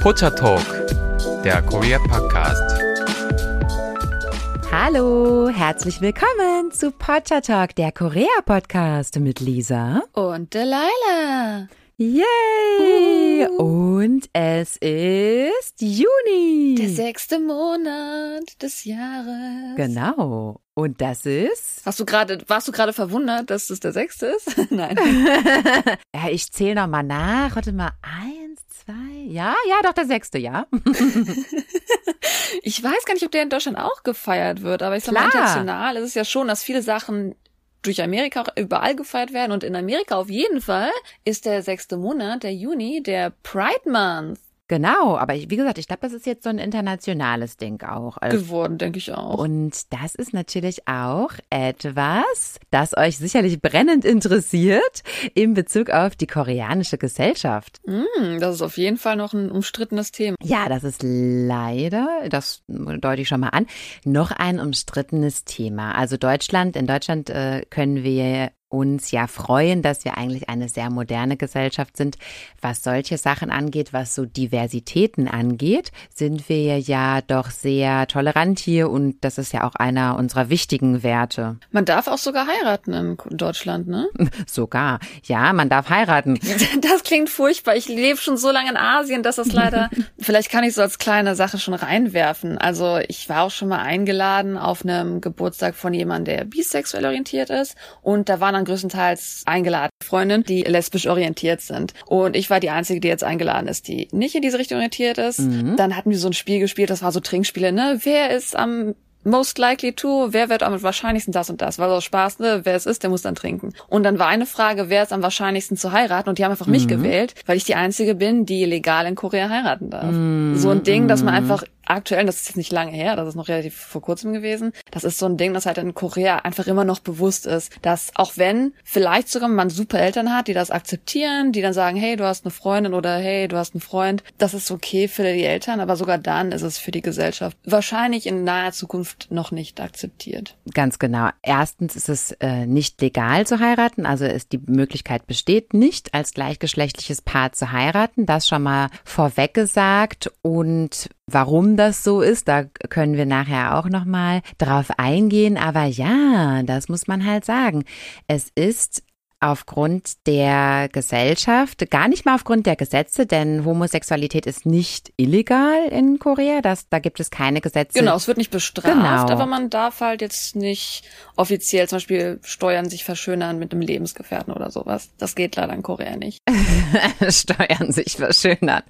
Pocha Talk, der Korea Podcast. Hallo, herzlich willkommen zu Pocha Talk, der Korea Podcast mit Lisa und Delilah. Yay! Uh. Und es ist Juni. Der sechste Monat des Jahres. Genau. Und das ist. Hast du gerade, warst du gerade verwundert, dass es der sechste ist? Nein. ja, ich zähle noch mal nach. Warte mal, eins, zwei. Ja, ja, doch der sechste, ja. ich weiß gar nicht, ob der in Deutschland auch gefeiert wird, aber ich sag mal, international ist es ja schon, dass viele Sachen durch Amerika überall gefeiert werden. Und in Amerika auf jeden Fall ist der sechste Monat, der Juni, der Pride Month. Genau, aber ich, wie gesagt, ich glaube, das ist jetzt so ein internationales Ding auch. Also Geworden, denke ich auch. Und das ist natürlich auch etwas, das euch sicherlich brennend interessiert in Bezug auf die koreanische Gesellschaft. Mm, das ist auf jeden Fall noch ein umstrittenes Thema. Ja, das ist leider, das deute ich schon mal an, noch ein umstrittenes Thema. Also Deutschland, in Deutschland äh, können wir uns ja freuen, dass wir eigentlich eine sehr moderne Gesellschaft sind. Was solche Sachen angeht, was so Diversitäten angeht, sind wir ja doch sehr tolerant hier und das ist ja auch einer unserer wichtigen Werte. Man darf auch sogar heiraten in Deutschland, ne? Sogar. Ja, man darf heiraten. Das klingt furchtbar. Ich lebe schon so lange in Asien, dass das leider, vielleicht kann ich so als kleine Sache schon reinwerfen. Also ich war auch schon mal eingeladen auf einem Geburtstag von jemandem, der bisexuell orientiert ist und da waren dann größtenteils eingeladen Freundinnen, die lesbisch orientiert sind. Und ich war die Einzige, die jetzt eingeladen ist, die nicht in diese Richtung orientiert ist. Mhm. Dann hatten wir so ein Spiel gespielt, das war so Trinkspiele, ne? Wer ist am most likely to, wer wird am wahrscheinlichsten das und das? War so Spaß, ne? Wer es ist, der muss dann trinken. Und dann war eine Frage, wer ist am wahrscheinlichsten zu heiraten? Und die haben einfach mhm. mich gewählt, weil ich die Einzige bin, die legal in Korea heiraten darf. Mhm. So ein Ding, dass man einfach aktuell, das ist jetzt nicht lange her, das ist noch relativ vor kurzem gewesen, das ist so ein Ding, das halt in Korea einfach immer noch bewusst ist, dass auch wenn vielleicht sogar man super Eltern hat, die das akzeptieren, die dann sagen, hey, du hast eine Freundin oder hey, du hast einen Freund, das ist okay für die Eltern, aber sogar dann ist es für die Gesellschaft wahrscheinlich in naher Zukunft noch nicht akzeptiert. Ganz genau. Erstens ist es äh, nicht legal zu heiraten, also ist die Möglichkeit besteht nicht, als gleichgeschlechtliches Paar zu heiraten, das schon mal vorweg gesagt und Warum das so ist, da können wir nachher auch noch mal drauf eingehen, aber ja, das muss man halt sagen. Es ist aufgrund der Gesellschaft, gar nicht mal aufgrund der Gesetze, denn Homosexualität ist nicht illegal in Korea. Das, da gibt es keine Gesetze. Genau, es wird nicht bestraft, genau. aber man darf halt jetzt nicht offiziell zum Beispiel Steuern sich verschönern mit einem Lebensgefährten oder sowas. Das geht leider in Korea nicht. Steuern sich verschönern.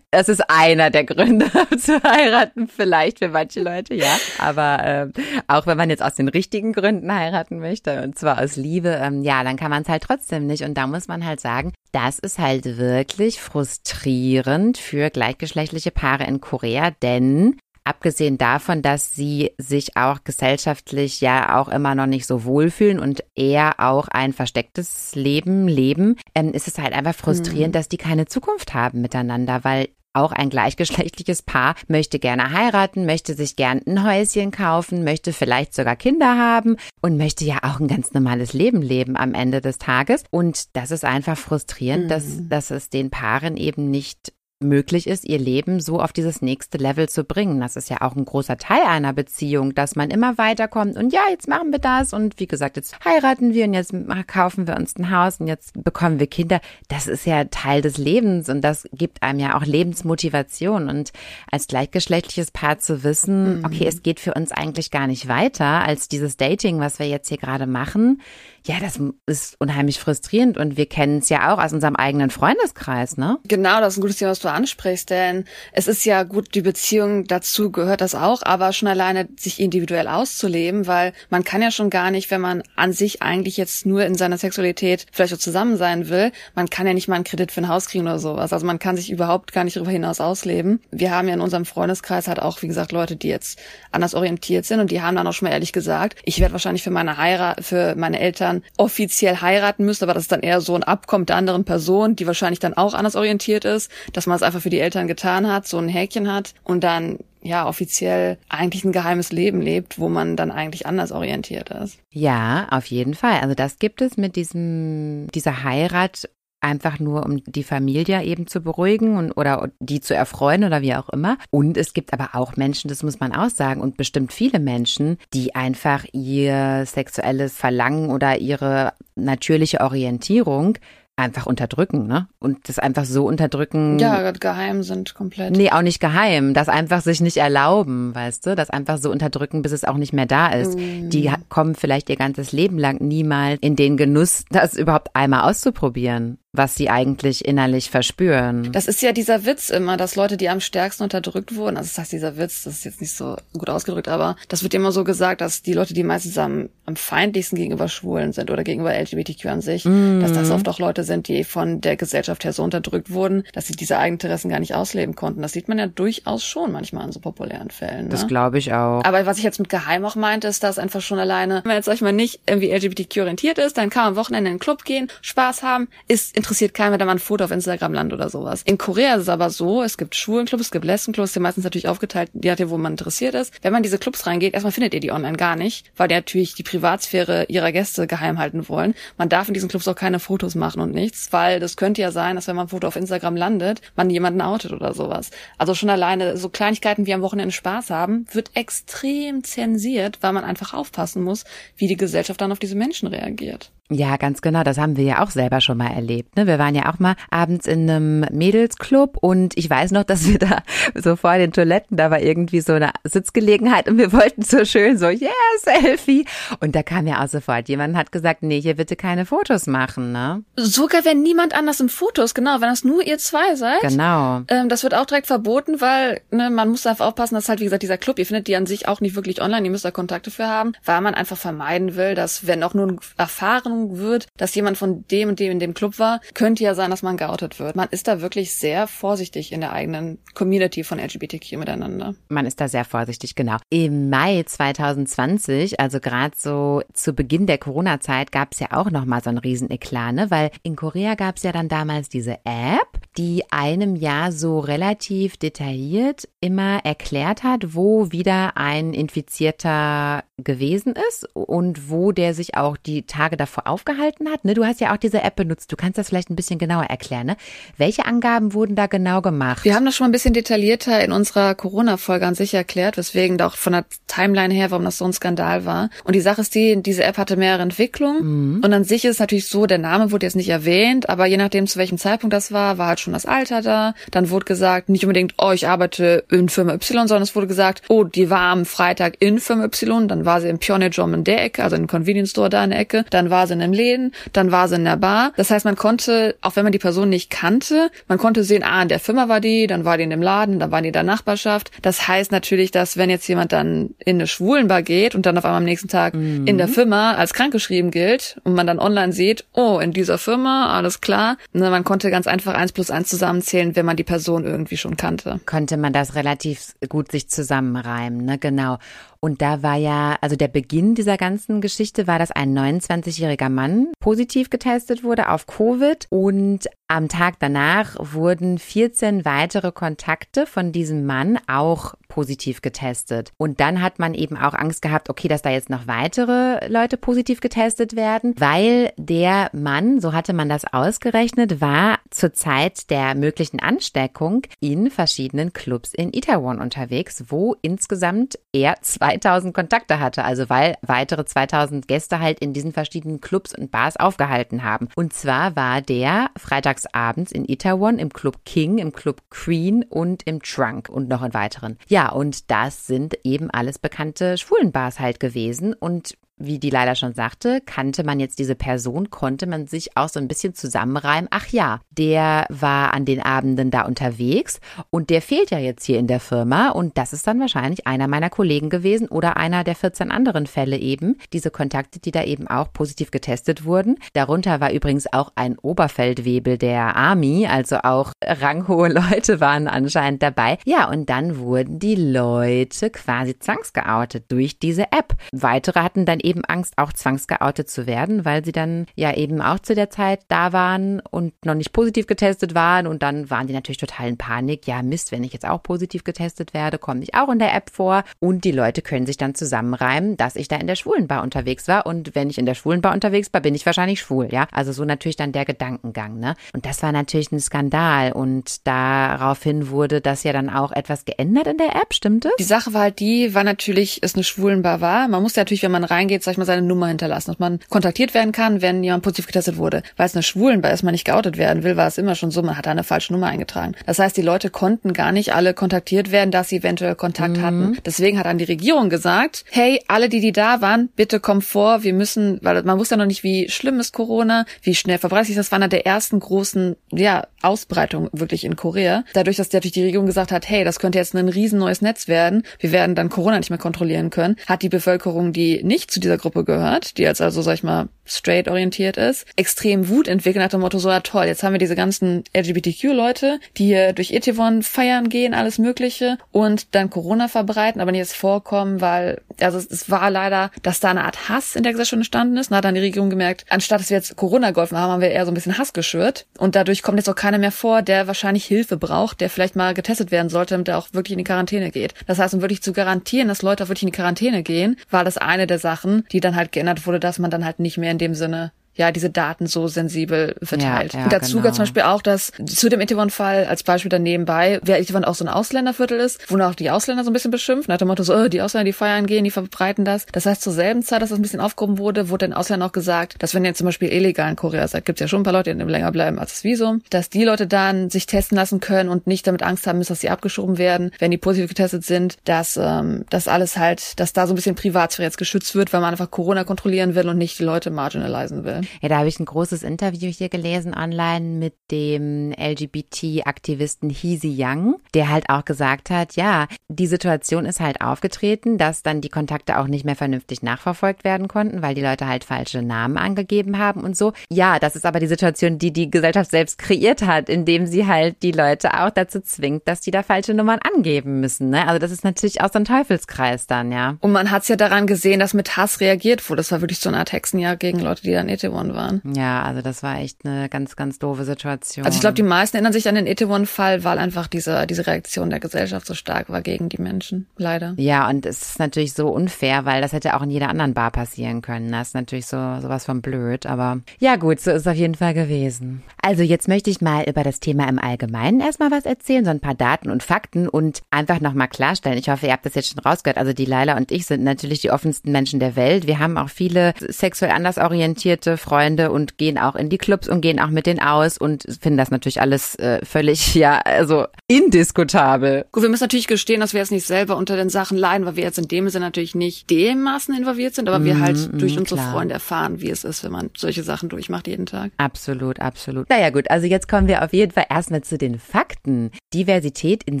Das ist einer der Gründe zu heiraten, vielleicht für manche Leute, ja. Aber äh, auch wenn man jetzt aus den richtigen Gründen heiraten möchte, und zwar aus Liebe, ähm, ja, dann kann kann man es halt trotzdem nicht. Und da muss man halt sagen, das ist halt wirklich frustrierend für gleichgeschlechtliche Paare in Korea, denn abgesehen davon, dass sie sich auch gesellschaftlich ja auch immer noch nicht so wohlfühlen und eher auch ein verstecktes Leben leben, ähm, ist es halt einfach frustrierend, mhm. dass die keine Zukunft haben miteinander, weil auch ein gleichgeschlechtliches Paar möchte gerne heiraten, möchte sich gern ein Häuschen kaufen, möchte vielleicht sogar Kinder haben und möchte ja auch ein ganz normales Leben leben am Ende des Tages. Und das ist einfach frustrierend, mhm. dass, dass es den Paaren eben nicht möglich ist, ihr Leben so auf dieses nächste Level zu bringen. Das ist ja auch ein großer Teil einer Beziehung, dass man immer weiterkommt und ja, jetzt machen wir das und wie gesagt, jetzt heiraten wir und jetzt kaufen wir uns ein Haus und jetzt bekommen wir Kinder. Das ist ja Teil des Lebens und das gibt einem ja auch Lebensmotivation und als gleichgeschlechtliches Paar zu wissen, mhm. okay, es geht für uns eigentlich gar nicht weiter als dieses Dating, was wir jetzt hier gerade machen ja, das ist unheimlich frustrierend und wir kennen es ja auch aus unserem eigenen Freundeskreis, ne? Genau, das ist ein gutes Thema, was du ansprichst, denn es ist ja gut, die Beziehung dazu gehört das auch, aber schon alleine sich individuell auszuleben, weil man kann ja schon gar nicht, wenn man an sich eigentlich jetzt nur in seiner Sexualität vielleicht auch zusammen sein will, man kann ja nicht mal einen Kredit für ein Haus kriegen oder sowas. Also man kann sich überhaupt gar nicht darüber hinaus ausleben. Wir haben ja in unserem Freundeskreis halt auch, wie gesagt, Leute, die jetzt anders orientiert sind und die haben dann auch schon mal ehrlich gesagt, ich werde wahrscheinlich für meine Heirat, für meine Eltern offiziell heiraten müsste, aber das ist dann eher so ein Abkommen der anderen Person, die wahrscheinlich dann auch anders orientiert ist, dass man es einfach für die Eltern getan hat, so ein Häkchen hat und dann ja offiziell eigentlich ein geheimes Leben lebt, wo man dann eigentlich anders orientiert ist. Ja, auf jeden Fall. Also das gibt es mit diesem dieser Heirat einfach nur um die Familie eben zu beruhigen und oder die zu erfreuen oder wie auch immer. Und es gibt aber auch Menschen, das muss man auch sagen, und bestimmt viele Menschen, die einfach ihr sexuelles Verlangen oder ihre natürliche Orientierung einfach unterdrücken, ne? Und das einfach so unterdrücken. Ja, geheim sind komplett. Nee, auch nicht geheim. Das einfach sich nicht erlauben, weißt du? Das einfach so unterdrücken, bis es auch nicht mehr da ist. Mm. Die kommen vielleicht ihr ganzes Leben lang niemals in den Genuss, das überhaupt einmal auszuprobieren was sie eigentlich innerlich verspüren. Das ist ja dieser Witz immer, dass Leute, die am stärksten unterdrückt wurden, also das heißt dieser Witz, das ist jetzt nicht so gut ausgedrückt, aber das wird immer so gesagt, dass die Leute, die meistens am, am feindlichsten gegenüber Schwulen sind oder gegenüber LGBTQ an sich, mm. dass das oft auch Leute sind, die von der Gesellschaft her so unterdrückt wurden, dass sie diese Eigeninteressen gar nicht ausleben konnten. Das sieht man ja durchaus schon manchmal in so populären Fällen. Ne? Das glaube ich auch. Aber was ich jetzt mit geheim auch meinte, ist, dass einfach schon alleine, wenn man jetzt sag ich mal nicht irgendwie LGBTQ orientiert ist, dann kann man am Wochenende in den Club gehen, Spaß haben, ist interessiert keinen, wenn da ein Foto auf Instagram landet oder sowas. In Korea ist es aber so, es gibt Schwulenclubs, es gibt Lesbenclubs, die meistens natürlich aufgeteilt, je nachdem, wo man interessiert ist. Wenn man in diese Clubs reingeht, erstmal findet ihr die online gar nicht, weil die natürlich die Privatsphäre ihrer Gäste geheim halten wollen. Man darf in diesen Clubs auch keine Fotos machen und nichts, weil das könnte ja sein, dass wenn man ein Foto auf Instagram landet, man jemanden outet oder sowas. Also schon alleine so Kleinigkeiten wie am Wochenende Spaß haben, wird extrem zensiert, weil man einfach aufpassen muss, wie die Gesellschaft dann auf diese Menschen reagiert. Ja, ganz genau. Das haben wir ja auch selber schon mal erlebt. Ne? Wir waren ja auch mal abends in einem Mädelsclub und ich weiß noch, dass wir da so vor den Toiletten, da war irgendwie so eine Sitzgelegenheit und wir wollten so schön so, yeah, Selfie. Und da kam ja auch sofort jemand hat gesagt, nee, hier bitte keine Fotos machen. Ne? Sogar wenn niemand anders im Fotos, genau, wenn das nur ihr zwei seid. Genau. Ähm, das wird auch direkt verboten, weil ne, man muss einfach aufpassen, dass halt, wie gesagt, dieser Club, ihr findet die an sich auch nicht wirklich online, ihr müsst da Kontakte für haben, weil man einfach vermeiden will, dass wenn auch nur erfahren wird, dass jemand von dem und dem in dem Club war, könnte ja sein, dass man geoutet wird. Man ist da wirklich sehr vorsichtig in der eigenen Community von LGBTQ miteinander. Man ist da sehr vorsichtig, genau. Im Mai 2020, also gerade so zu Beginn der Corona-Zeit, gab es ja auch noch mal so ein Rieseneklat, ne? weil in Korea gab es ja dann damals diese App, die einem ja so relativ detailliert immer erklärt hat, wo wieder ein Infizierter gewesen ist und wo der sich auch die Tage davor aufgehalten hat. Ne? Du hast ja auch diese App benutzt. Du kannst das vielleicht ein bisschen genauer erklären. Ne? Welche Angaben wurden da genau gemacht? Wir haben das schon mal ein bisschen detaillierter in unserer Corona-Folge an sich erklärt, weswegen auch von der Timeline her, warum das so ein Skandal war. Und die Sache ist die, diese App hatte mehrere Entwicklungen. Mhm. Und an sich ist es natürlich so, der Name wurde jetzt nicht erwähnt, aber je nachdem, zu welchem Zeitpunkt das war, war halt schon das Alter da. Dann wurde gesagt, nicht unbedingt, oh, ich arbeite in Firma Y, sondern es wurde gesagt, oh, die war am Freitag in Firma Y, dann war sie im Pionejom in der Ecke, also im Convenience Store da in der Ecke, dann war sie in einem Läden, dann war sie in der Bar. Das heißt, man konnte, auch wenn man die Person nicht kannte, man konnte sehen, ah, in der Firma war die, dann war die in dem Laden, dann war die in der Nachbarschaft. Das heißt natürlich, dass wenn jetzt jemand dann in eine Schwulenbar geht und dann auf einmal am nächsten Tag mhm. in der Firma als krankgeschrieben gilt und man dann online sieht, oh, in dieser Firma, alles klar. Ne, man konnte ganz einfach eins plus eins zusammenzählen, wenn man die Person irgendwie schon kannte. Konnte man das relativ gut sich zusammenreimen, ne? Genau. Und da war ja, also der Beginn dieser ganzen Geschichte war, dass ein 29-jähriger Mann positiv getestet wurde auf Covid. Und am Tag danach wurden 14 weitere Kontakte von diesem Mann auch positiv getestet. Und dann hat man eben auch Angst gehabt, okay, dass da jetzt noch weitere Leute positiv getestet werden, weil der Mann, so hatte man das ausgerechnet, war zur Zeit der möglichen Ansteckung in verschiedenen Clubs in Itaewon unterwegs, wo insgesamt er 2000 Kontakte hatte, also weil weitere 2000 Gäste halt in diesen verschiedenen Clubs und Bars aufgehalten haben. Und zwar war der freitagsabends in Itaewon im Club King, im Club Queen und im Trunk und noch in weiteren. Ja, und das sind eben alles bekannte Schwulenbars halt gewesen. Und wie die leider schon sagte, kannte man jetzt diese Person, konnte man sich auch so ein bisschen zusammenreimen. Ach ja, der war an den Abenden da unterwegs und der fehlt ja jetzt hier in der Firma und das ist dann wahrscheinlich einer meiner Kollegen gewesen oder einer der 14 anderen Fälle eben. Diese Kontakte, die da eben auch positiv getestet wurden. Darunter war übrigens auch ein Oberfeldwebel der Army, also auch ranghohe Leute waren anscheinend dabei. Ja, und dann wurden die Leute quasi zwangsgeoutet durch diese App. Weitere hatten dann eben Angst, auch zwangsgeoutet zu werden, weil sie dann ja eben auch zu der Zeit da waren und noch nicht positiv getestet waren und dann waren die natürlich total in Panik. Ja, Mist, wenn ich jetzt auch positiv getestet werde, komme ich auch in der App vor und die Leute können sich dann zusammenreimen, dass ich da in der Schwulenbar unterwegs war und wenn ich in der Schwulenbar unterwegs war, bin ich wahrscheinlich schwul, ja? Also so natürlich dann der Gedankengang, ne? Und das war natürlich ein Skandal und daraufhin wurde das ja dann auch etwas geändert in der App, stimmt es? Die Sache war halt die, war natürlich es eine Schwulenbar war. Man muss ja natürlich, wenn man reingeht, sag ich mal, seine Nummer hinterlassen, dass man kontaktiert werden kann, wenn jemand positiv getestet wurde. Weil es eine Schwulenbar ist, man nicht geoutet werden will, war es immer schon so, man hat da eine falsche Nummer eingetragen. Das heißt, die Leute konnten gar nicht alle kontaktiert werden, dass sie eventuell Kontakt mhm. hatten. Deswegen hat dann die Regierung gesagt, hey, alle, die, die da waren, bitte kommt vor, wir müssen, weil man wusste ja noch nicht, wie schlimm ist Corona, wie schnell verbreitet sich das, war einer der ersten großen, ja, Ausbreitungen wirklich in Korea. Dadurch, dass natürlich die Regierung gesagt hat, hey, das könnte jetzt ein riesen neues Netz werden, wir werden dann Corona nicht mehr kontrollieren können, hat die Bevölkerung, die nicht zu dieser Gruppe gehört, die jetzt also, sag ich mal, straight orientiert ist, extrem Wut entwickelt nach dem Motto, so ja toll, jetzt haben wir diese ganzen LGBTQ-Leute, die hier durch Etewon feiern gehen, alles mögliche und dann Corona verbreiten, aber nicht jetzt vorkommen, weil, also es war leider, dass da eine Art Hass in der Gesellschaft entstanden ist. Und hat dann die Regierung gemerkt, anstatt dass wir jetzt Corona geholfen haben, haben wir eher so ein bisschen Hass geschürt. Und dadurch kommt jetzt auch keiner mehr vor, der wahrscheinlich Hilfe braucht, der vielleicht mal getestet werden sollte, damit er auch wirklich in die Quarantäne geht. Das heißt, um wirklich zu garantieren, dass Leute auch wirklich in die Quarantäne gehen, war das eine der Sachen, die dann halt geändert wurde, dass man dann halt nicht mehr in dem Sinne ja diese Daten so sensibel verteilt. Ja, ja, und dazu genau. gehört zum Beispiel auch, dass zu dem Etewon-Fall als Beispiel dann nebenbei, wer Etewon auch so ein Ausländerviertel ist, wo auch die Ausländer so ein bisschen beschimpft, nach dem Motto so, oh, die Ausländer, die feiern gehen, die verbreiten das. Das heißt, zur selben Zeit, dass das ein bisschen aufgehoben wurde, wurde den Ausländern auch gesagt, dass wenn ihr zum Beispiel illegal in Korea seid, gibt's ja schon ein paar Leute, die länger bleiben als das Visum, dass die Leute dann sich testen lassen können und nicht damit Angst haben müssen, dass sie abgeschoben werden, wenn die positiv getestet sind, dass ähm, das alles halt, dass da so ein bisschen Privatsphäre jetzt geschützt wird, weil man einfach Corona kontrollieren will und nicht die Leute marginalisieren will. Ja, da habe ich ein großes Interview hier gelesen online mit dem LGBT-Aktivisten Heezy Young, der halt auch gesagt hat, ja, die Situation ist halt aufgetreten, dass dann die Kontakte auch nicht mehr vernünftig nachverfolgt werden konnten, weil die Leute halt falsche Namen angegeben haben und so. Ja, das ist aber die Situation, die die Gesellschaft selbst kreiert hat, indem sie halt die Leute auch dazu zwingt, dass die da falsche Nummern angeben müssen. Ne? Also das ist natürlich auch so ein Teufelskreis dann, ja. Und man hat es ja daran gesehen, dass mit Hass reagiert wurde. Das war wirklich so eine Art Hexenjagd gegen Leute, die dann Etewon waren. Ja, also das war echt eine ganz, ganz doofe Situation. Also ich glaube, die meisten erinnern sich an den Itaewon-Fall, weil einfach diese, diese Reaktion der Gesellschaft so stark war gegen die Menschen, leider. Ja, und es ist natürlich so unfair, weil das hätte auch in jeder anderen Bar passieren können. Das ist natürlich so sowas von blöd, aber ja gut, so ist es auf jeden Fall gewesen. Also jetzt möchte ich mal über das Thema im Allgemeinen erstmal was erzählen, so ein paar Daten und Fakten und einfach nochmal klarstellen. Ich hoffe, ihr habt das jetzt schon rausgehört. Also die Laila und ich sind natürlich die offensten Menschen der Welt. Wir haben auch viele sexuell anders orientierte Freunde und gehen auch in die Clubs und gehen auch mit denen aus und finden das natürlich alles äh, völlig, ja, also indiskutabel. Gut, wir müssen natürlich gestehen, dass wir jetzt nicht selber unter den Sachen leiden, weil wir jetzt in dem Sinne natürlich nicht dermaßen involviert sind, aber mm, wir halt mm, durch unsere klar. Freunde erfahren, wie es ist, wenn man solche Sachen durchmacht jeden Tag. Absolut, absolut. Naja gut, also jetzt kommen wir auf jeden Fall erstmal zu den Fakten. Diversität in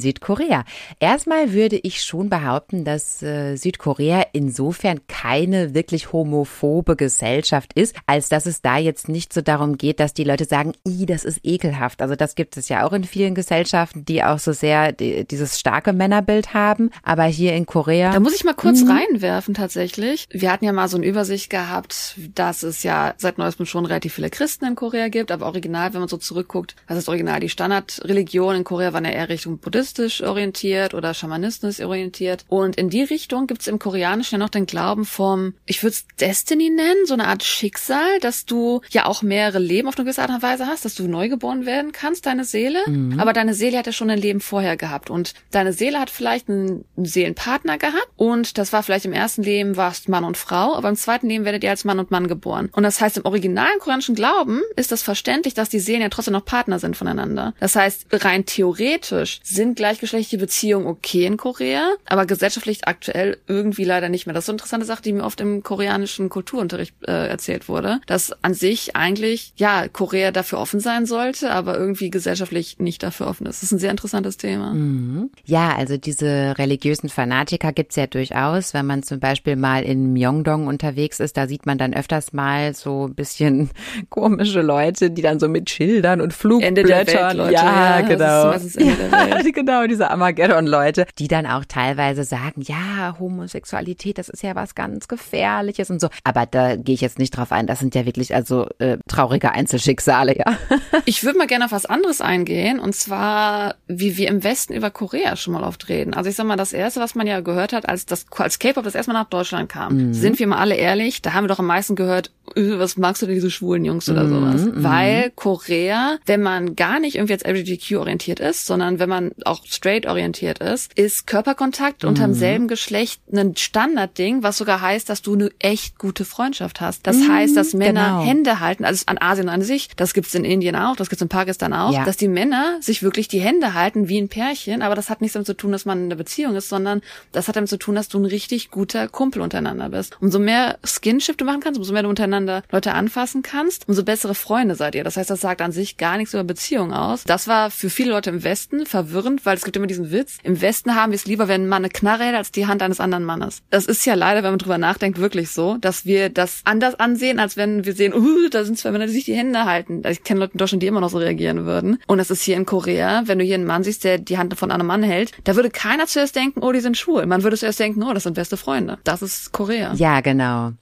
Südkorea. Erstmal würde ich schon behaupten, dass äh, Südkorea insofern keine wirklich homophobe Gesellschaft ist, als dass es da jetzt nicht so darum geht, dass die Leute sagen, i, das ist ekelhaft. Also das gibt es ja auch in vielen Gesellschaften, die auch so sehr die, dieses starke Männerbild haben. Aber hier in Korea. Da muss ich mal kurz mhm. reinwerfen tatsächlich. Wir hatten ja mal so eine Übersicht gehabt, dass es ja seit neuestem schon relativ viele Christen in Korea gibt, aber original, wenn man so zurückguckt, was ist original? Die Standardreligion in Korea waren ja eher Richtung buddhistisch orientiert oder schamanistisch orientiert. Und in die Richtung gibt es im Koreanischen ja noch den Glauben vom, ich würde es Destiny nennen, so eine Art Schicksal, dass du ja auch mehrere Leben auf eine gewisse Art und Weise hast, dass du neu geboren werden kannst, deine Seele. Mhm. Aber deine Seele hat ja schon ein Leben vorher gehabt. Und deine Seele hat vielleicht einen Seelenpartner gehabt. Und das war vielleicht im ersten Leben warst Mann und Frau, aber im zweiten Leben werdet ihr als Mann und Mann geboren. Und das heißt, im originalen koreanischen Glauben ist das verständlich, dass die Seelen ja trotzdem noch Partner sind voneinander. Das heißt, rein theoretisch sind gleichgeschlechtliche Beziehungen okay in Korea, aber gesellschaftlich aktuell irgendwie leider nicht mehr. Das ist so eine interessante Sache, die mir oft im koreanischen Kulturunterricht äh, erzählt wurde, dass an sich eigentlich ja, Korea dafür offen sein sollte, aber irgendwie gesellschaftlich nicht dafür offen ist. Das ist ein sehr interessantes Thema. Mhm. Ja, also diese religiösen Fanatiker gibt's ja durchaus. Wenn man zum Beispiel mal in Myeongdong unterwegs ist, da sieht man dann öfters mal so ein bisschen komische Leute, die dann so mit Schildern und Flugblättern, ja, ja, genau, genau. Welt. genau, diese Armageddon-Leute, die dann auch teilweise sagen, ja, Homosexualität, das ist ja was ganz Gefährliches und so. Aber da gehe ich jetzt nicht drauf ein. Das sind ja wirklich also äh, traurige Einzelschicksale, ja. Ich würde mal gerne auf was anderes eingehen, und zwar, wie wir im Westen über Korea schon mal oft reden. Also ich sag mal, das erste, was man ja gehört hat, als das als K-Pop das erstmal nach Deutschland kam, mhm. sind wir mal alle ehrlich, da haben wir doch am meisten gehört, äh, was magst du denn diese schwulen Jungs oder mhm, sowas? Mhm. Weil Korea, wenn man gar nicht irgendwie jetzt LGBTQ orientiert ist, sondern wenn man auch straight orientiert ist, ist Körperkontakt mhm. unterm selben Geschlecht ein Standardding, was sogar heißt, dass du eine echt gute Freundschaft hast. Das heißt, dass Männer genau. Hände halten, also an Asien an sich, das gibt's in Indien auch, das gibt's in Pakistan auch, ja. dass die Männer sich wirklich die Hände halten wie ein Pärchen, aber das hat nichts damit zu tun, dass man in einer Beziehung ist, sondern das hat damit zu tun, dass du ein richtig guter Kumpel untereinander bist. Umso mehr Skinship du machen kannst, umso mehr du untereinander Leute anfassen kannst, umso bessere Freunde seid ihr. Das heißt, das sagt an sich gar nichts über Beziehungen aus. Das war für viele Leute im Westen verwirrend, weil es gibt immer diesen Witz. Im Westen haben wir es lieber, wenn ein Mann eine Knarre hält, als die Hand eines anderen Mannes. Das ist ja leider, wenn man drüber nachdenkt, wirklich so, dass wir das anders ansehen, als wenn wir sehen, uh, da sind zwei Männer, die sich die Hände halten. Also ich kenne Leute in Deutschland, die immer noch so reagieren würden. Und das ist hier in Korea, wenn du hier einen Mann siehst, der die Hand von einem Mann hält, da würde keiner zuerst denken, oh, die sind schwul. Man würde zuerst denken, oh, das sind beste Freunde. Das ist Korea. Ja, genau.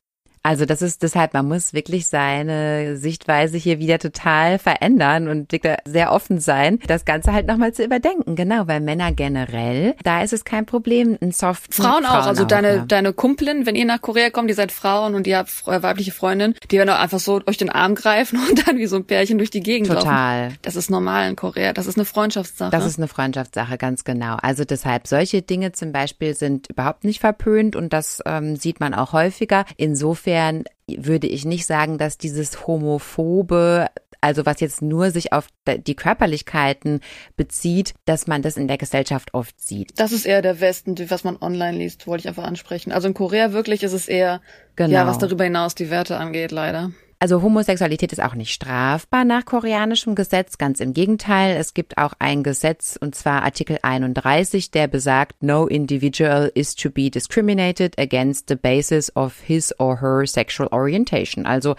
Also das ist deshalb, man muss wirklich seine Sichtweise hier wieder total verändern und sehr offen sein, das Ganze halt nochmal zu überdenken. Genau, weil Männer generell, da ist es kein Problem, ein Soft. Frauen, Frauen auch, also auch, deine, ja. deine Kumpelin, wenn ihr nach Korea kommt, ihr seid Frauen und ihr habt weibliche Freundin, die werden auch einfach so euch den Arm greifen und dann wie so ein Pärchen durch die Gegend Total. laufen. Das ist normal in Korea. Das ist eine Freundschaftssache. Das ist eine Freundschaftssache, ganz genau. Also deshalb, solche Dinge zum Beispiel sind überhaupt nicht verpönt und das ähm, sieht man auch häufiger. Insofern insofern würde ich nicht sagen, dass dieses homophobe also was jetzt nur sich auf die Körperlichkeiten bezieht, dass man das in der Gesellschaft oft sieht. Das ist eher der Westen, was man online liest, wollte ich einfach ansprechen. Also in Korea wirklich ist es eher, genau. ja, was darüber hinaus die Werte angeht, leider. Also Homosexualität ist auch nicht strafbar nach koreanischem Gesetz, ganz im Gegenteil. Es gibt auch ein Gesetz, und zwar Artikel 31, der besagt, no individual is to be discriminated against the basis of his or her sexual orientation. Also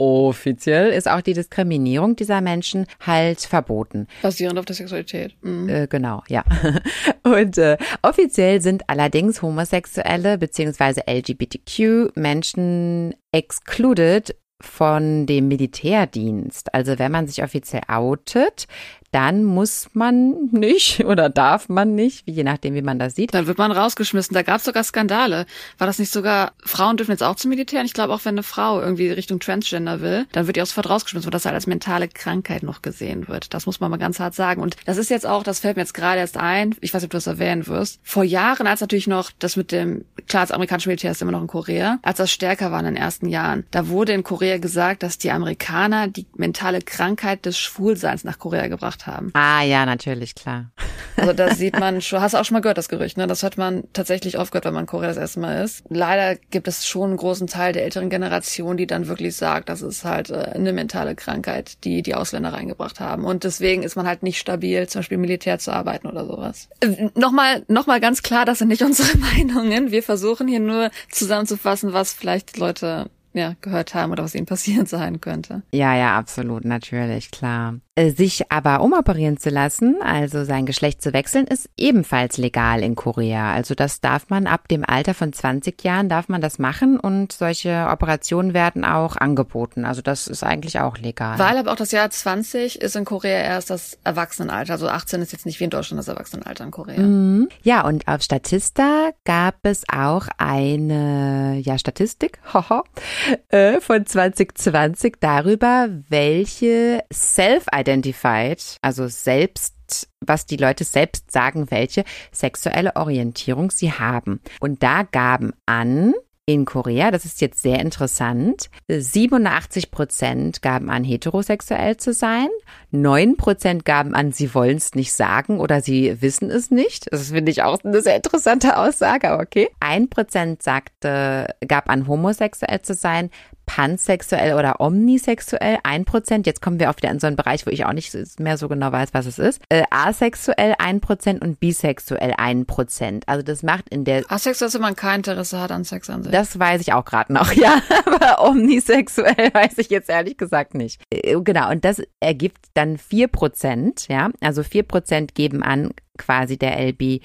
Offiziell ist auch die Diskriminierung dieser Menschen halt verboten. Basierend auf der Sexualität. Mhm. Äh, genau, ja. Und äh, offiziell sind allerdings homosexuelle bzw. LGBTQ Menschen excluded von dem Militärdienst. Also wenn man sich offiziell outet, dann muss man nicht oder darf man nicht, je nachdem, wie man das sieht. Dann wird man rausgeschmissen. Da gab es sogar Skandale. War das nicht sogar, Frauen dürfen jetzt auch zum Militär? Ich glaube auch, wenn eine Frau irgendwie Richtung Transgender will, dann wird die auch sofort rausgeschmissen, weil das halt als mentale Krankheit noch gesehen wird. Das muss man mal ganz hart sagen. Und das ist jetzt auch, das fällt mir jetzt gerade erst ein, ich weiß nicht, ob du das erwähnen wirst, vor Jahren, als natürlich noch das mit dem, klar, das amerikanische Militär ist immer noch in Korea, als das stärker war in den ersten Jahren, da wurde in Korea gesagt, dass die Amerikaner die mentale Krankheit des Schwulseins nach Korea gebracht gemacht haben. Ah ja, natürlich, klar. Also da sieht man schon, hast du auch schon mal gehört, das Gerücht, ne? Das hat man tatsächlich oft gehört, wenn man in Korea das erste Mal ist. Leider gibt es schon einen großen Teil der älteren Generation, die dann wirklich sagt, das ist halt äh, eine mentale Krankheit, die die Ausländer reingebracht haben. Und deswegen ist man halt nicht stabil, zum Beispiel Militär zu arbeiten oder sowas. Äh, Nochmal, nochmal ganz klar, das sind nicht unsere Meinungen. Wir versuchen hier nur zusammenzufassen, was vielleicht Leute ja, gehört haben oder was ihnen passiert sein könnte. Ja, ja, absolut, natürlich, klar. Äh, sich aber umoperieren zu lassen, also sein Geschlecht zu wechseln, ist ebenfalls legal in Korea. Also das darf man ab dem Alter von 20 Jahren darf man das machen und solche Operationen werden auch angeboten. Also das ist eigentlich auch legal. Weil aber auch das Jahr 20 ist in Korea erst das Erwachsenenalter. Also 18 ist jetzt nicht wie in Deutschland das Erwachsenenalter in Korea. Mhm. Ja, und auf Statista gab es auch eine ja, Statistik äh, von 2020 darüber, welche Self-Identity identified, also selbst, was die Leute selbst sagen, welche sexuelle Orientierung sie haben. Und da gaben an, in Korea, das ist jetzt sehr interessant, 87 Prozent gaben an, heterosexuell zu sein, 9 Prozent gaben an, sie wollen es nicht sagen oder sie wissen es nicht. Das finde ich auch eine sehr interessante Aussage, okay. Ein Prozent sagte, gab an, homosexuell zu sein, pansexuell oder omnisexuell ein Prozent. Jetzt kommen wir auch wieder in so einen Bereich, wo ich auch nicht mehr so genau weiß, was es ist. Äh, asexuell ein Prozent und bisexuell ein Prozent. Also das macht in der Asexuell ist, wenn man kein Interesse hat an Sex an sich. das weiß ich auch gerade noch, ja. Aber omnisexuell weiß ich jetzt ehrlich gesagt nicht. Äh, Genau, und das ergibt dann vier Prozent, ja. Also vier Prozent geben an, quasi der LB,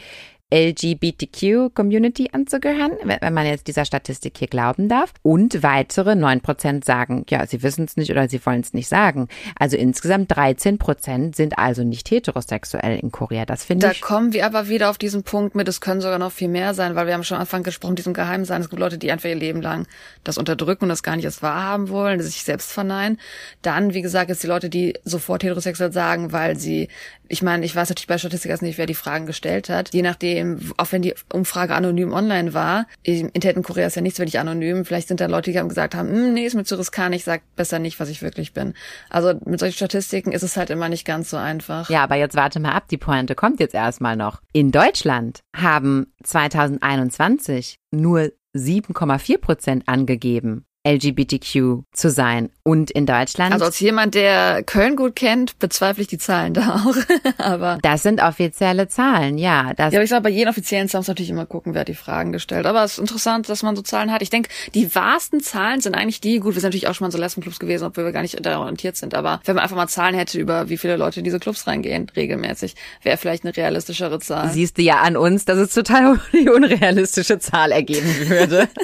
LGBTQ-Community anzugehören, wenn man jetzt dieser Statistik hier glauben darf. Und weitere neun Prozent sagen, ja, sie wissen es nicht oder sie wollen es nicht sagen. Also insgesamt 13 Prozent sind also nicht heterosexuell in Korea. Das finde Da ich. kommen wir aber wieder auf diesen Punkt mit, es können sogar noch viel mehr sein, weil wir haben schon am Anfang gesprochen, diesem Geheimsein. Es gibt Leute, die einfach ihr Leben lang das unterdrücken und das gar nicht erst wahrhaben wollen, sich selbst verneinen. Dann, wie gesagt, ist die Leute, die sofort heterosexuell sagen, weil sie, ich meine, ich weiß natürlich bei Statistik erst nicht, wer die Fragen gestellt hat. Je nachdem, auch wenn die Umfrage anonym online war, im Internet in Korea ist ja nichts, wenn ich anonym, vielleicht sind da Leute, die haben gesagt haben, "Hm, nee, ist mir zu riskant, ich sag besser nicht, was ich wirklich bin. Also mit solchen Statistiken ist es halt immer nicht ganz so einfach. Ja, aber jetzt warte mal ab, die Pointe kommt jetzt erstmal noch. In Deutschland haben 2021 nur 7,4 Prozent angegeben, LGBTQ zu sein. Und in Deutschland, Also als jemand, der Köln gut kennt, bezweifle ich die Zahlen da auch. aber das sind offizielle Zahlen, ja. Das, ja, aber ich sag, bei jedem offiziellen Zahlen muss natürlich immer gucken, wer hat die Fragen gestellt. Aber es ist interessant, dass man so Zahlen hat. Ich denke, die wahrsten Zahlen sind eigentlich die, gut, wir sind natürlich auch schon mal in so Lesbenclubs gewesen, obwohl wir gar nicht da orientiert sind. Aber wenn man einfach mal Zahlen hätte über wie viele Leute in diese Clubs reingehen, regelmäßig, wäre vielleicht eine realistischere Zahl. siehst du ja an uns, dass es total die unrealistische Zahl ergeben würde.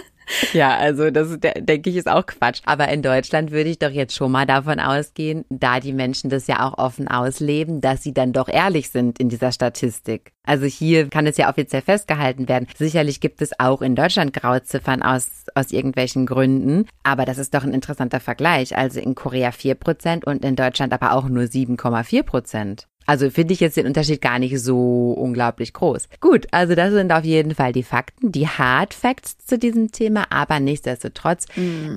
Ja, also das de- denke ich ist auch Quatsch. Aber in Deutschland würde ich doch jetzt schon mal davon ausgehen, da die Menschen das ja auch offen ausleben, dass sie dann doch ehrlich sind in dieser Statistik. Also hier kann es ja offiziell festgehalten werden. Sicherlich gibt es auch in Deutschland Grauziffern aus, aus irgendwelchen Gründen. Aber das ist doch ein interessanter Vergleich. Also in Korea 4 Prozent und in Deutschland aber auch nur 7,4 Prozent. Also finde ich jetzt den Unterschied gar nicht so unglaublich groß. Gut, also das sind auf jeden Fall die Fakten, die Hard Facts zu diesem Thema, aber nichtsdestotrotz,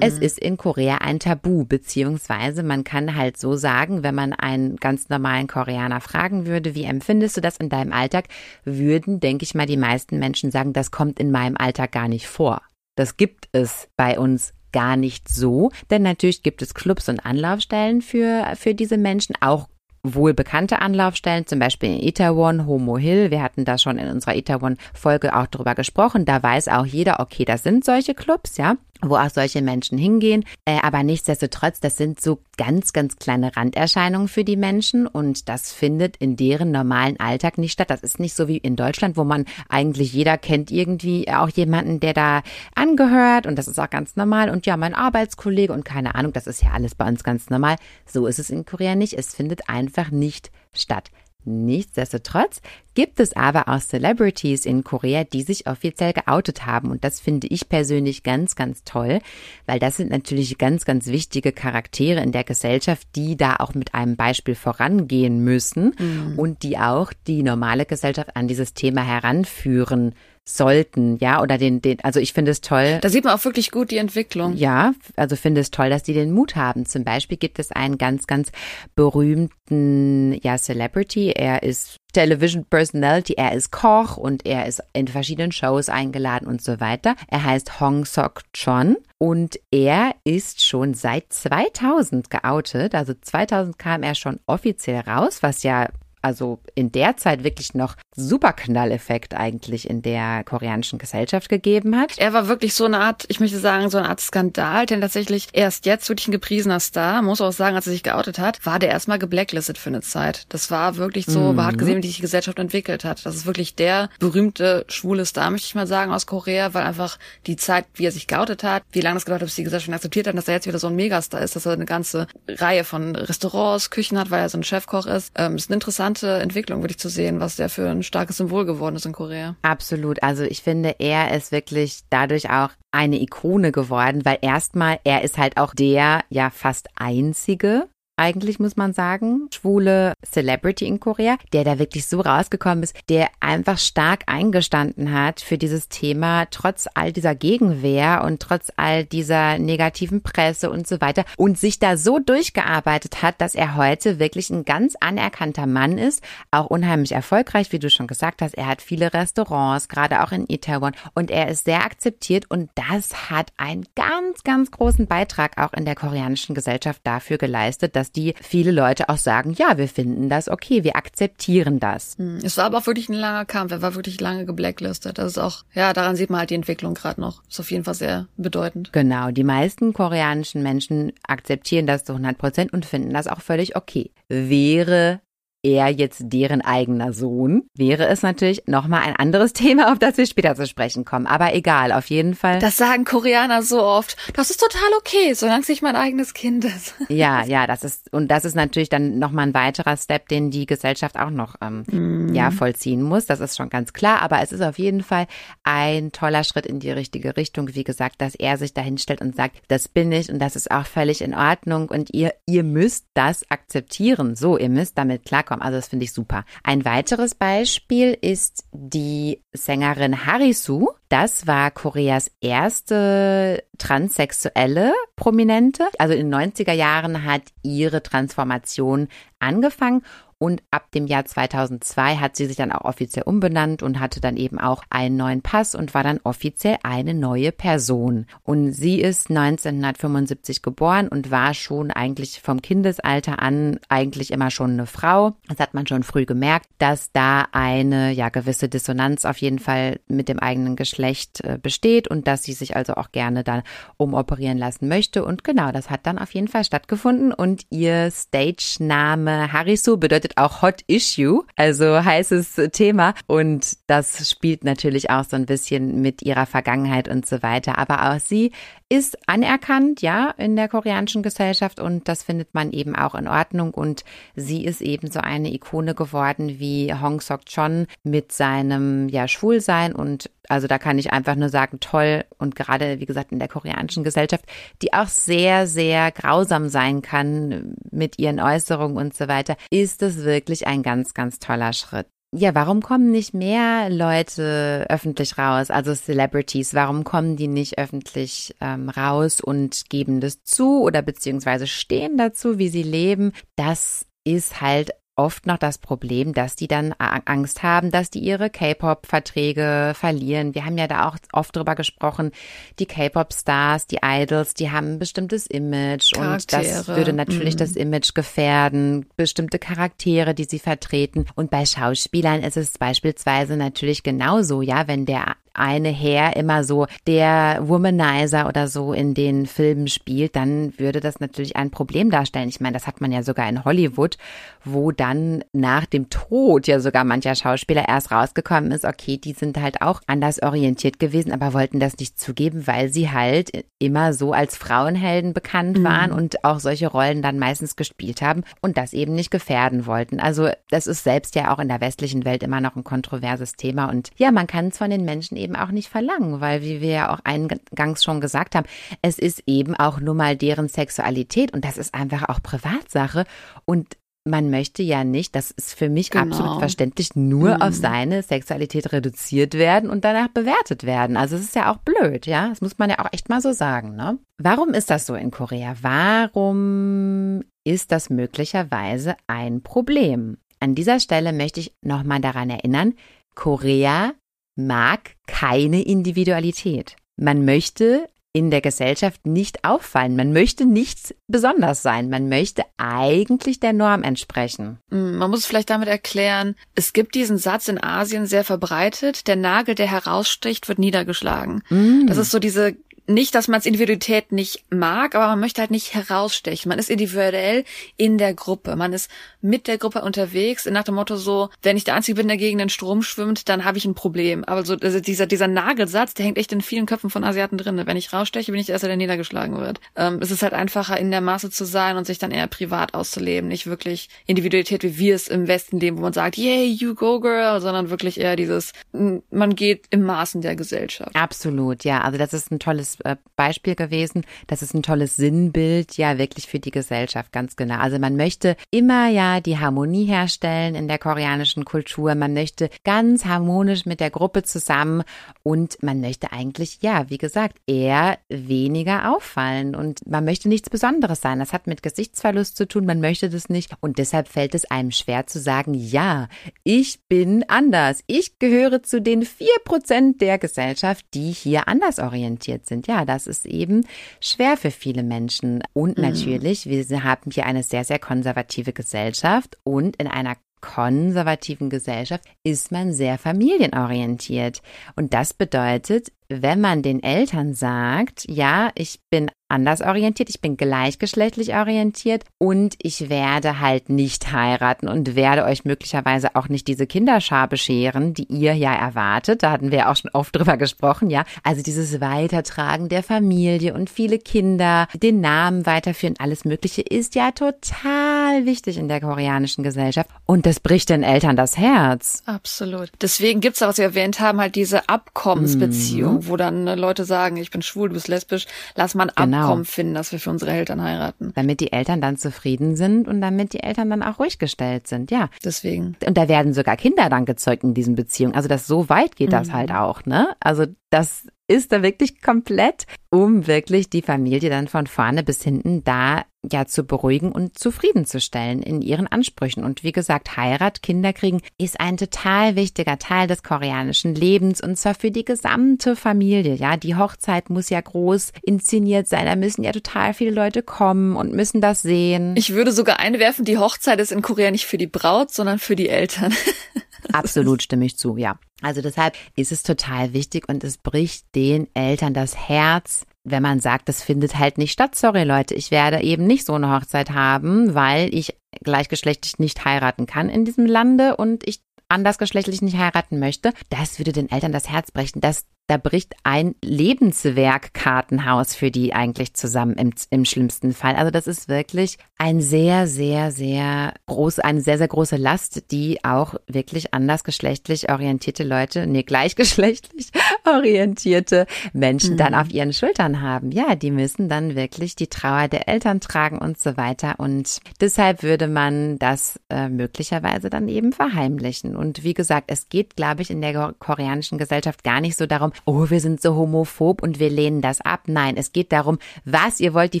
es ist in Korea ein Tabu, beziehungsweise man kann halt so sagen, wenn man einen ganz normalen Koreaner fragen würde, wie empfindest du das in deinem Alltag, würden, denke ich mal, die meisten Menschen sagen, das kommt in meinem Alltag gar nicht vor. Das gibt es bei uns gar nicht so, denn natürlich gibt es Clubs und Anlaufstellen für, für diese Menschen, auch wohl bekannte Anlaufstellen, zum Beispiel in Itaewon, Homo Hill. Wir hatten da schon in unserer Itaewon-Folge auch drüber gesprochen. Da weiß auch jeder, okay, das sind solche Clubs, ja, wo auch solche Menschen hingehen. Äh, aber nichtsdestotrotz, das sind so ganz, ganz kleine Randerscheinungen für die Menschen und das findet in deren normalen Alltag nicht statt. Das ist nicht so wie in Deutschland, wo man eigentlich jeder kennt irgendwie auch jemanden, der da angehört und das ist auch ganz normal. Und ja, mein Arbeitskollege und keine Ahnung, das ist ja alles bei uns ganz normal. So ist es in Korea nicht. Es findet einfach nicht statt. Nichtsdestotrotz gibt es aber auch Celebrities in Korea, die sich offiziell geoutet haben. Und das finde ich persönlich ganz, ganz toll, weil das sind natürlich ganz, ganz wichtige Charaktere in der Gesellschaft, die da auch mit einem Beispiel vorangehen müssen und die auch die normale Gesellschaft an dieses Thema heranführen sollten, ja, oder den, den, also ich finde es toll. Da sieht man auch wirklich gut die Entwicklung. Ja, also finde es toll, dass die den Mut haben. Zum Beispiel gibt es einen ganz, ganz berühmten, ja, Celebrity. Er ist Television Personality, er ist Koch und er ist in verschiedenen Shows eingeladen und so weiter. Er heißt Hong Sok Chon und er ist schon seit 2000 geoutet. Also 2000 kam er schon offiziell raus, was ja also in der Zeit wirklich noch super Knalleffekt eigentlich in der koreanischen Gesellschaft gegeben hat. Er war wirklich so eine Art, ich möchte sagen, so eine Art Skandal, denn tatsächlich erst jetzt wirklich ein gepriesener Star, muss auch sagen, als er sich geoutet hat, war der erstmal geblacklistet für eine Zeit. Das war wirklich so, man hat gesehen, wie sich die Gesellschaft entwickelt hat. Das ist wirklich der berühmte schwule Star, möchte ich mal sagen, aus Korea, weil einfach die Zeit, wie er sich geoutet hat, wie lange das gedauert hat, bis die Gesellschaft ihn akzeptiert hat, dass er jetzt wieder so ein Megastar ist, dass er eine ganze Reihe von Restaurants, Küchen hat, weil er so ein Chefkoch ist. Ähm, ist eine interessante Entwicklung, wirklich zu sehen, was der für ein starkes Symbol geworden ist in Korea. Absolut. Also ich finde, er ist wirklich dadurch auch eine Ikone geworden, weil erstmal er ist halt auch der ja fast einzige eigentlich muss man sagen, schwule Celebrity in Korea, der da wirklich so rausgekommen ist, der einfach stark eingestanden hat für dieses Thema, trotz all dieser Gegenwehr und trotz all dieser negativen Presse und so weiter und sich da so durchgearbeitet hat, dass er heute wirklich ein ganz anerkannter Mann ist, auch unheimlich erfolgreich, wie du schon gesagt hast. Er hat viele Restaurants, gerade auch in Itaewon und er ist sehr akzeptiert und das hat einen ganz, ganz großen Beitrag auch in der koreanischen Gesellschaft dafür geleistet, dass die viele Leute auch sagen, ja, wir finden das okay, wir akzeptieren das. Hm, es war aber auch wirklich ein langer Kampf. Er war wirklich lange geblacklistet. Das ist auch, ja, daran sieht man halt die Entwicklung gerade noch. Ist auf jeden Fall sehr bedeutend. Genau, die meisten koreanischen Menschen akzeptieren das zu 100 Prozent und finden das auch völlig okay. Wäre er jetzt deren eigener Sohn, wäre es natürlich nochmal ein anderes Thema, auf das wir später zu sprechen kommen. Aber egal, auf jeden Fall. Das sagen Koreaner so oft. Das ist total okay, solange es nicht mein eigenes Kind ist. Ja, ja, das ist, und das ist natürlich dann nochmal ein weiterer Step, den die Gesellschaft auch noch, ähm, mm. ja, vollziehen muss. Das ist schon ganz klar. Aber es ist auf jeden Fall ein toller Schritt in die richtige Richtung. Wie gesagt, dass er sich dahin stellt und sagt, das bin ich und das ist auch völlig in Ordnung und ihr, ihr müsst das akzeptieren. So, ihr müsst damit klarkommen kommen. Also das finde ich super. Ein weiteres Beispiel ist die Sängerin Harisu. Das war Koreas erste transsexuelle Prominente. Also in den 90er Jahren hat ihre Transformation angefangen und ab dem Jahr 2002 hat sie sich dann auch offiziell umbenannt und hatte dann eben auch einen neuen Pass und war dann offiziell eine neue Person. Und sie ist 1975 geboren und war schon eigentlich vom Kindesalter an eigentlich immer schon eine Frau. Das hat man schon früh gemerkt, dass da eine ja gewisse Dissonanz auf jeden Fall mit dem eigenen Geschlecht äh, besteht und dass sie sich also auch gerne dann umoperieren lassen möchte. Und genau, das hat dann auf jeden Fall stattgefunden und ihr Stage-Name Harisu bedeutet bedeutet auch Hot Issue, also heißes Thema. Und das spielt natürlich auch so ein bisschen mit ihrer Vergangenheit und so weiter. Aber auch sie ist anerkannt, ja, in der koreanischen Gesellschaft und das findet man eben auch in Ordnung. Und sie ist eben so eine Ikone geworden wie Hong Sok Chon mit seinem, ja, Schwulsein und also da kann ich einfach nur sagen, toll. Und gerade, wie gesagt, in der koreanischen Gesellschaft, die auch sehr, sehr grausam sein kann mit ihren Äußerungen und so weiter, ist es wirklich ein ganz, ganz toller Schritt. Ja, warum kommen nicht mehr Leute öffentlich raus, also Celebrities? Warum kommen die nicht öffentlich ähm, raus und geben das zu oder beziehungsweise stehen dazu, wie sie leben? Das ist halt oft noch das Problem, dass die dann Angst haben, dass die ihre K-Pop-Verträge verlieren. Wir haben ja da auch oft drüber gesprochen, die K-Pop-Stars, die Idols, die haben ein bestimmtes Image Charaktere. und das würde natürlich mhm. das Image gefährden, bestimmte Charaktere, die sie vertreten. Und bei Schauspielern ist es beispielsweise natürlich genauso, ja, wenn der eine Herr immer so der Womanizer oder so in den Filmen spielt, dann würde das natürlich ein Problem darstellen. Ich meine, das hat man ja sogar in Hollywood, wo dann nach dem Tod ja sogar mancher Schauspieler erst rausgekommen ist, okay, die sind halt auch anders orientiert gewesen, aber wollten das nicht zugeben, weil sie halt immer so als Frauenhelden bekannt mhm. waren und auch solche Rollen dann meistens gespielt haben und das eben nicht gefährden wollten. Also das ist selbst ja auch in der westlichen Welt immer noch ein kontroverses Thema und ja, man kann es von den Menschen eben auch nicht verlangen, weil wie wir ja auch eingangs schon gesagt haben, es ist eben auch nur mal deren Sexualität und das ist einfach auch Privatsache und man möchte ja nicht, das ist für mich genau. absolut verständlich, nur mhm. auf seine Sexualität reduziert werden und danach bewertet werden. Also es ist ja auch blöd, ja. Das muss man ja auch echt mal so sagen, ne? Warum ist das so in Korea? Warum ist das möglicherweise ein Problem? An dieser Stelle möchte ich nochmal daran erinnern, Korea mag keine Individualität. Man möchte in der Gesellschaft nicht auffallen. Man möchte nicht besonders sein. Man möchte eigentlich der Norm entsprechen. Mm, man muss vielleicht damit erklären, es gibt diesen Satz in Asien sehr verbreitet, der Nagel, der heraussticht, wird niedergeschlagen. Mm. Das ist so diese nicht, dass man es Individualität nicht mag, aber man möchte halt nicht herausstechen. Man ist individuell in der Gruppe. Man ist mit der Gruppe unterwegs, nach dem Motto so, wenn ich der Einzige bin, der gegen den Strom schwimmt, dann habe ich ein Problem. Aber so also dieser, dieser Nagelsatz, der hängt echt in vielen Köpfen von Asiaten drin. Wenn ich raussteche, bin ich der Erste, der niedergeschlagen wird. Ähm, es ist halt einfacher, in der Masse zu sein und sich dann eher privat auszuleben. Nicht wirklich Individualität, wie wir es im Westen leben, wo man sagt, yay, you go girl, sondern wirklich eher dieses, man geht im Maßen der Gesellschaft. Absolut, ja. Also das ist ein tolles äh, Beispiel gewesen. Das ist ein tolles Sinnbild, ja, wirklich für die Gesellschaft, ganz genau. Also man möchte immer ja die Harmonie herstellen in der koreanischen Kultur. Man möchte ganz harmonisch mit der Gruppe zusammen und man möchte eigentlich, ja, wie gesagt, eher weniger auffallen und man möchte nichts Besonderes sein. Das hat mit Gesichtsverlust zu tun. Man möchte das nicht und deshalb fällt es einem schwer zu sagen, ja, ich bin anders. Ich gehöre zu den vier Prozent der Gesellschaft, die hier anders orientiert sind. Ja, das ist eben schwer für viele Menschen. Und mhm. natürlich, wir haben hier eine sehr, sehr konservative Gesellschaft und in einer konservativen Gesellschaft ist man sehr familienorientiert. Und das bedeutet, wenn man den Eltern sagt, ja, ich bin anders orientiert, ich bin gleichgeschlechtlich orientiert und ich werde halt nicht heiraten und werde euch möglicherweise auch nicht diese Kinderschar bescheren, die ihr ja erwartet. Da hatten wir ja auch schon oft drüber gesprochen, ja. Also dieses Weitertragen der Familie und viele Kinder, den Namen weiterführen, alles Mögliche ist ja total wichtig in der koreanischen Gesellschaft und das bricht den Eltern das Herz. Absolut. Deswegen gibt's auch, was wir erwähnt haben, halt diese Abkommensbeziehung. Mhm wo dann äh, Leute sagen, ich bin schwul, du bist lesbisch, lass mal ein genau. Abkommen finden, dass wir für unsere Eltern heiraten. Damit die Eltern dann zufrieden sind und damit die Eltern dann auch ruhig gestellt sind, ja. Deswegen. Und da werden sogar Kinder dann gezeugt in diesen Beziehungen. Also das so weit geht das mhm. halt auch, ne? Also das ist da wirklich komplett, um wirklich die Familie dann von vorne bis hinten da ja zu beruhigen und zufriedenzustellen in ihren Ansprüchen. Und wie gesagt, Heirat, Kinder kriegen ist ein total wichtiger Teil des koreanischen Lebens und zwar für die gesamte Familie. Ja, die Hochzeit muss ja groß inszeniert sein. Da müssen ja total viele Leute kommen und müssen das sehen. Ich würde sogar einwerfen, die Hochzeit ist in Korea nicht für die Braut, sondern für die Eltern. Absolut stimme ich zu, ja. Also deshalb ist es total wichtig und es bricht den Eltern das Herz, wenn man sagt, das findet halt nicht statt. Sorry Leute, ich werde eben nicht so eine Hochzeit haben, weil ich gleichgeschlechtlich nicht heiraten kann in diesem Lande und ich andersgeschlechtlich nicht heiraten möchte. Das würde den Eltern das Herz brechen. Das da bricht ein Lebenswerk-Kartenhaus für die eigentlich zusammen im, im schlimmsten Fall. Also das ist wirklich ein sehr, sehr, sehr groß, eine sehr, sehr große Last, die auch wirklich andersgeschlechtlich orientierte Leute, nee, gleichgeschlechtlich orientierte Menschen mhm. dann auf ihren Schultern haben. Ja, die müssen dann wirklich die Trauer der Eltern tragen und so weiter. Und deshalb würde man das äh, möglicherweise dann eben verheimlichen. Und wie gesagt, es geht, glaube ich, in der koreanischen Gesellschaft gar nicht so darum, oh, wir sind so homophob und wir lehnen das ab. Nein, es geht darum, was ihr wollt die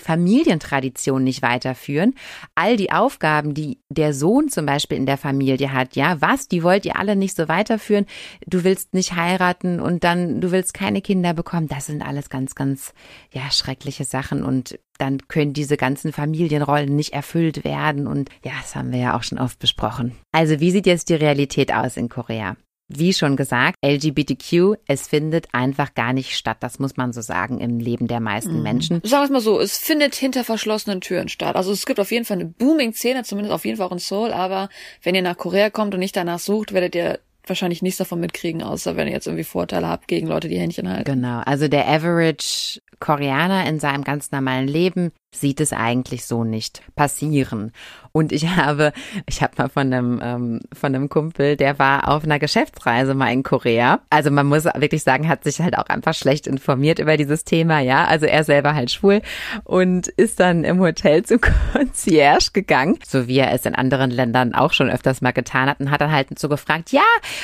Familientradition nicht weiterführen. All die Aufgaben, die der Sohn zum Beispiel in der Familie hat, ja, was, die wollt ihr alle nicht so weiterführen. Du willst nicht heiraten und dann, du willst keine Kinder bekommen. Das sind alles ganz, ganz, ja, schreckliche Sachen und dann können diese ganzen Familienrollen nicht erfüllt werden und ja, das haben wir ja auch schon oft besprochen. Also wie sieht jetzt die Realität aus in Korea? Wie schon gesagt, LGBTQ, es findet einfach gar nicht statt. Das muss man so sagen im Leben der meisten mhm. Menschen. Sagen wir es mal so, es findet hinter verschlossenen Türen statt. Also es gibt auf jeden Fall eine Booming-Szene, zumindest auf jeden Fall auch in Seoul. Aber wenn ihr nach Korea kommt und nicht danach sucht, werdet ihr wahrscheinlich nichts davon mitkriegen, außer wenn ihr jetzt irgendwie Vorteile habt gegen Leute, die Händchen halten. Genau. Also der Average Koreaner in seinem ganz normalen Leben sieht es eigentlich so nicht passieren. Und ich habe, ich habe mal von einem ähm, von einem Kumpel, der war auf einer Geschäftsreise mal in Korea. Also man muss wirklich sagen, hat sich halt auch einfach schlecht informiert über dieses Thema, ja. Also er selber halt schwul und ist dann im Hotel zum Concierge gegangen, so wie er es in anderen Ländern auch schon öfters mal getan hat und hat dann halt so gefragt, ja,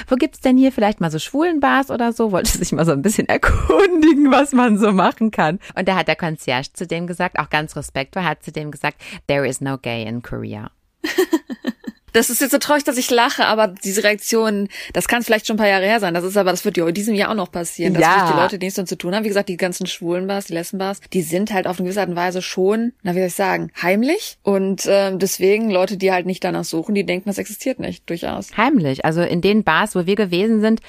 wo gibt's denn hier vielleicht mal so schwulen Bars oder so? Wollte sich mal so ein bisschen erkundigen, was man so machen kann. Und da hat der Concierge zu dem gesagt, auch ganz respektvoll, hat zu dem gesagt, there is no gay in Korea. Das ist jetzt so traurig, dass ich lache, aber diese Reaktion, das kann vielleicht schon ein paar Jahre her sein. Das ist aber, das wird ja in diesem Jahr auch noch passieren. Dass ja. die Leute, die nichts damit zu tun haben, wie gesagt, die ganzen schwulen Bars, die Lesbenbars, die sind halt auf eine gewisse Art und Weise schon, na wie soll ich sagen, heimlich. Und äh, deswegen Leute, die halt nicht danach suchen, die denken, das existiert nicht, durchaus. Heimlich. Also in den Bars, wo wir gewesen sind,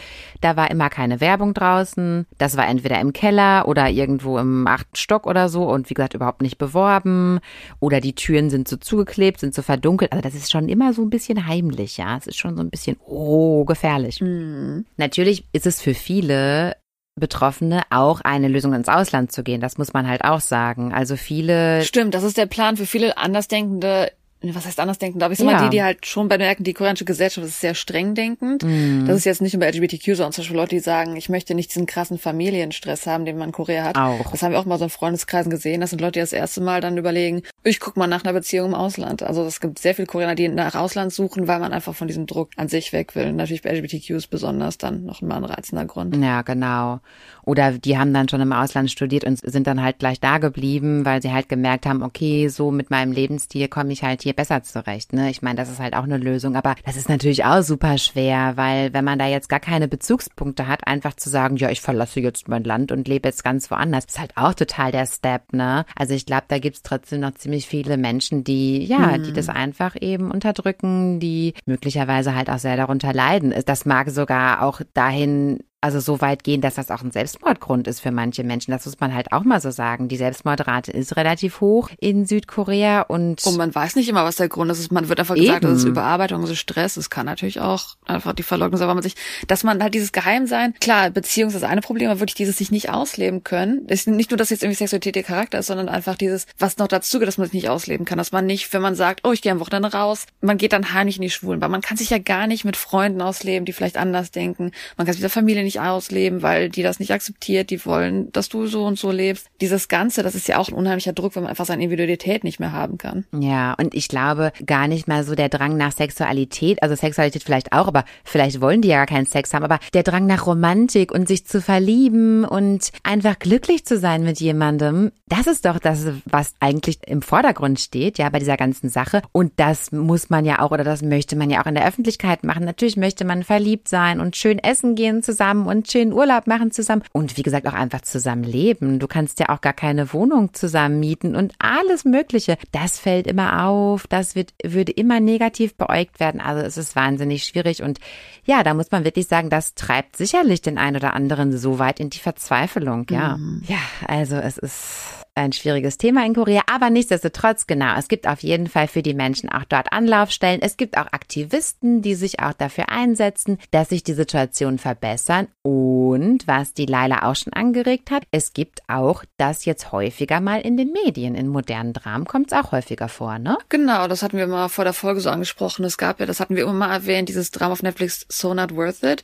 da war immer keine Werbung draußen. Das war entweder im Keller oder irgendwo im achten Stock oder so und wie gesagt überhaupt nicht beworben. Oder die Türen sind so zugeklebt, sind so verdunkelt. Also das ist schon immer so ein bisschen heimlich, ja. Es ist schon so ein bisschen, oh, gefährlich. Mhm. Natürlich ist es für viele Betroffene auch eine Lösung ins Ausland zu gehen. Das muss man halt auch sagen. Also viele. Stimmt, das ist der Plan für viele Andersdenkende was heißt anders denken, glaube ich, sind Ja. mal die, die halt schon bemerken, die koreanische Gesellschaft ist sehr streng denkend. Mhm. Das ist jetzt nicht nur bei LGBTQ, sondern zum Beispiel Leute, die sagen, ich möchte nicht diesen krassen Familienstress haben, den man in Korea hat. Auch. Das haben wir auch mal so in Freundeskreisen gesehen. Das sind Leute, die das erste Mal dann überlegen, ich guck mal nach einer Beziehung im Ausland. Also es gibt sehr viele Koreaner, die nach Ausland suchen, weil man einfach von diesem Druck an sich weg will. Und natürlich bei LGBTQs besonders dann noch mal ein reizender Grund. Ja, genau. Oder die haben dann schon im Ausland studiert und sind dann halt gleich da geblieben, weil sie halt gemerkt haben, okay, so mit meinem Lebensstil komme ich halt hier besser zurecht. Ne? Ich meine, das ist halt auch eine Lösung, aber das ist natürlich auch super schwer, weil wenn man da jetzt gar keine Bezugspunkte hat, einfach zu sagen, ja, ich verlasse jetzt mein Land und lebe jetzt ganz woanders, ist halt auch total der Step, ne? Also ich glaube, da gibt's trotzdem noch ziemlich viele Menschen, die, ja, die das einfach eben unterdrücken, die möglicherweise halt auch sehr darunter leiden. Das mag sogar auch dahin also so weit gehen, dass das auch ein Selbstmordgrund ist für manche Menschen. Das muss man halt auch mal so sagen. Die Selbstmordrate ist relativ hoch in Südkorea und Und man weiß nicht immer, was der Grund ist. Man wird einfach gesagt, das ist Eben. Überarbeitung, das ist Stress. Es kann natürlich auch einfach die Verleugnung sein, weil man sich, dass man halt dieses Geheimsein, klar, Beziehung ist das eine Problem, aber wirklich dieses sich nicht ausleben können. Ist nicht nur, dass jetzt irgendwie Sexualität ihr Charakter ist, sondern einfach dieses, was noch dazu gehört, dass man sich nicht ausleben kann. Dass man nicht, wenn man sagt, oh, ich gehe am Wochenende raus, man geht dann heimlich in die Schwulen, weil man kann sich ja gar nicht mit Freunden ausleben, die vielleicht anders denken. Man kann sich mit der Familie nicht ausleben, weil die das nicht akzeptiert, die wollen, dass du so und so lebst. Dieses Ganze, das ist ja auch ein unheimlicher Druck, wenn man einfach seine Individualität nicht mehr haben kann. Ja, und ich glaube gar nicht mal so der Drang nach Sexualität, also Sexualität vielleicht auch, aber vielleicht wollen die ja gar keinen Sex haben, aber der Drang nach Romantik und sich zu verlieben und einfach glücklich zu sein mit jemandem, das ist doch das, was eigentlich im Vordergrund steht, ja, bei dieser ganzen Sache. Und das muss man ja auch oder das möchte man ja auch in der Öffentlichkeit machen. Natürlich möchte man verliebt sein und schön essen gehen zusammen und schön Urlaub machen zusammen und wie gesagt auch einfach zusammen leben. Du kannst ja auch gar keine Wohnung zusammen mieten und alles Mögliche. Das fällt immer auf, das wird, würde immer negativ beäugt werden. Also es ist wahnsinnig schwierig und ja, da muss man wirklich sagen, das treibt sicherlich den einen oder anderen so weit in die Verzweiflung, ja. Ja, also es ist ein schwieriges Thema in Korea, aber nichtsdestotrotz, genau, es gibt auf jeden Fall für die Menschen auch dort Anlaufstellen. Es gibt auch Aktivisten, die sich auch dafür einsetzen, dass sich die Situation verbessern. Und was die Laila auch schon angeregt hat, es gibt auch das jetzt häufiger mal in den Medien. In modernen Dramen kommt es auch häufiger vor, ne? Genau, das hatten wir mal vor der Folge so angesprochen. Es gab ja, das hatten wir immer mal erwähnt, dieses Drama auf Netflix So Not Worth It.